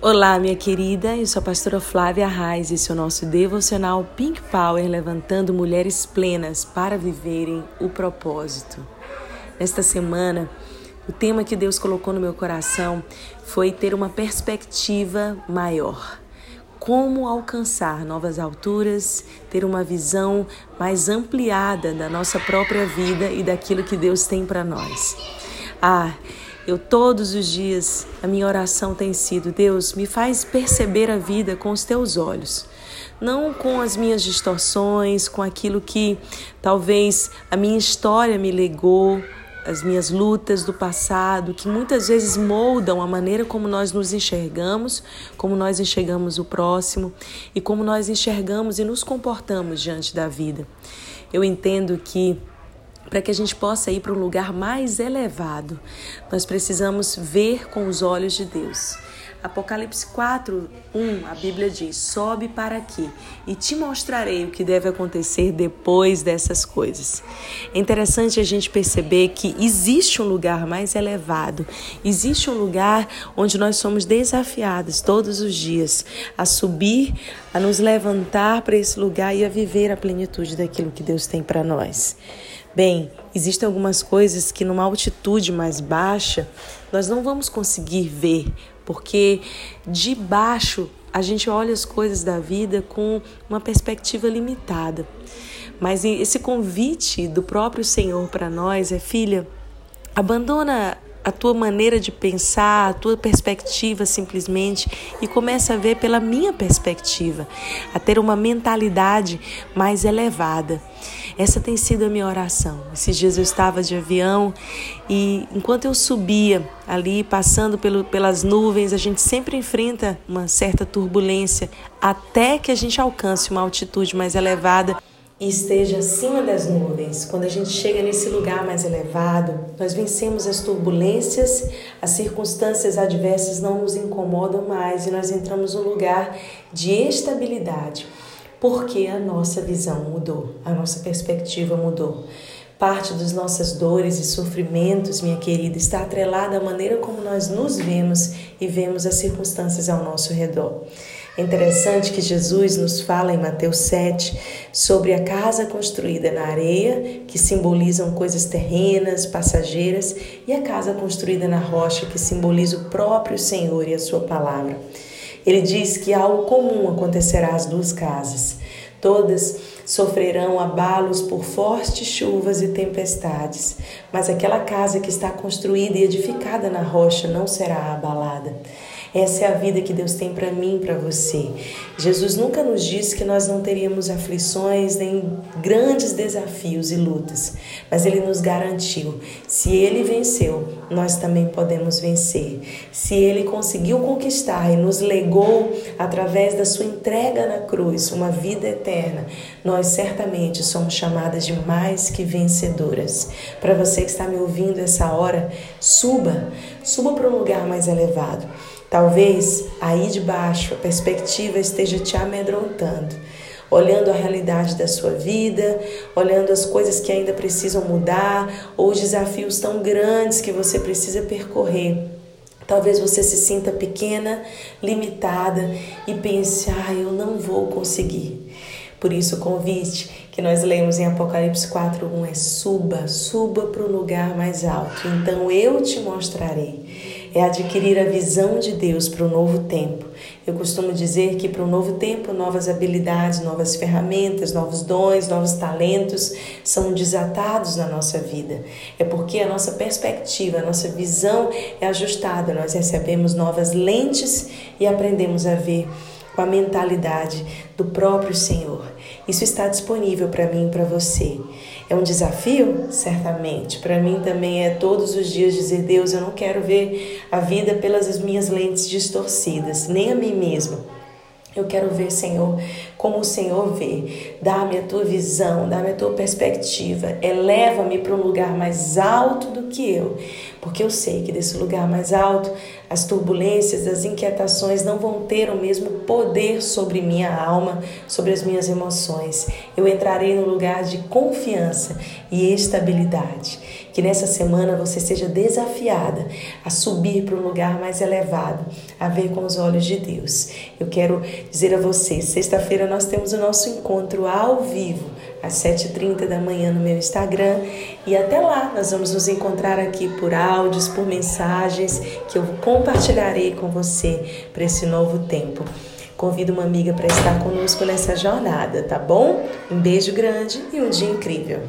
Olá, minha querida, eu sou a pastora Flávia Reis e esse é o nosso devocional Pink Power, levantando mulheres plenas para viverem o propósito. Nesta semana, o tema que Deus colocou no meu coração foi ter uma perspectiva maior. Como alcançar novas alturas, ter uma visão mais ampliada da nossa própria vida e daquilo que Deus tem para nós. Ah, eu todos os dias, a minha oração tem sido: Deus, me faz perceber a vida com os teus olhos. Não com as minhas distorções, com aquilo que talvez a minha história me legou, as minhas lutas do passado, que muitas vezes moldam a maneira como nós nos enxergamos, como nós enxergamos o próximo e como nós enxergamos e nos comportamos diante da vida. Eu entendo que para que a gente possa ir para um lugar mais elevado, nós precisamos ver com os olhos de Deus. Apocalipse 4, 1, a Bíblia diz: Sobe para aqui e te mostrarei o que deve acontecer depois dessas coisas. É interessante a gente perceber que existe um lugar mais elevado, existe um lugar onde nós somos desafiados todos os dias a subir, a nos levantar para esse lugar e a viver a plenitude daquilo que Deus tem para nós. Bem, existem algumas coisas que numa altitude mais baixa nós não vamos conseguir ver, porque de baixo a gente olha as coisas da vida com uma perspectiva limitada. Mas esse convite do próprio Senhor para nós é, filha, abandona a tua maneira de pensar, a tua perspectiva simplesmente e começa a ver pela minha perspectiva, a ter uma mentalidade mais elevada. Essa tem sido a minha oração. Esses dias eu estava de avião e enquanto eu subia ali, passando pelo, pelas nuvens, a gente sempre enfrenta uma certa turbulência até que a gente alcance uma altitude mais elevada e esteja acima das nuvens. Quando a gente chega nesse lugar mais elevado, nós vencemos as turbulências, as circunstâncias adversas não nos incomodam mais e nós entramos num lugar de estabilidade, porque a nossa visão mudou, a nossa perspectiva mudou. Parte das nossas dores e sofrimentos, minha querida, está atrelada à maneira como nós nos vemos e vemos as circunstâncias ao nosso redor. É interessante que Jesus nos fala em Mateus 7 sobre a casa construída na areia, que simbolizam coisas terrenas, passageiras, e a casa construída na rocha, que simboliza o próprio Senhor e a sua palavra. Ele diz que algo comum acontecerá às duas casas. Todas sofrerão abalos por fortes chuvas e tempestades, mas aquela casa que está construída e edificada na rocha não será abalada. Essa é a vida que Deus tem para mim para você. Jesus nunca nos disse que nós não teríamos aflições nem grandes desafios e lutas, mas ele nos garantiu: se ele venceu, nós também podemos vencer. Se ele conseguiu conquistar e nos legou através da sua entrega na cruz uma vida eterna, nós certamente somos chamadas de mais que vencedoras. Para você que está me ouvindo essa hora, suba, suba para um lugar mais elevado. Talvez aí de baixo a perspectiva esteja te amedrontando, olhando a realidade da sua vida, olhando as coisas que ainda precisam mudar ou os desafios tão grandes que você precisa percorrer. Talvez você se sinta pequena, limitada e pense: ah, eu não vou conseguir. Por isso, o convite que nós lemos em Apocalipse 4:1 é: suba, suba para o lugar mais alto, então eu te mostrarei é adquirir a visão de Deus para o novo tempo. Eu costumo dizer que para o novo tempo, novas habilidades, novas ferramentas, novos dons, novos talentos são desatados na nossa vida. É porque a nossa perspectiva, a nossa visão é ajustada, nós recebemos novas lentes e aprendemos a ver com a mentalidade do próprio Senhor. Isso está disponível para mim e para você. É um desafio? Certamente. Para mim também é todos os dias dizer: Deus, eu não quero ver a vida pelas minhas lentes distorcidas, nem a mim mesma. Eu quero ver, Senhor, como o Senhor vê. Dá-me a tua visão, dá-me a tua perspectiva. Eleva-me para um lugar mais alto do que eu, porque eu sei que desse lugar mais alto as turbulências, as inquietações não vão ter o mesmo poder sobre minha alma, sobre as minhas emoções. Eu entrarei no lugar de confiança e estabilidade. Que nessa semana você seja desafiada a subir para um lugar mais elevado, a ver com os olhos de Deus. Eu quero dizer a você, sexta-feira nós temos o nosso encontro ao vivo às 7h30 da manhã no meu Instagram. E até lá, nós vamos nos encontrar aqui por áudios, por mensagens que eu compartilharei com você para esse novo tempo. Convido uma amiga para estar conosco nessa jornada, tá bom? Um beijo grande e um dia incrível.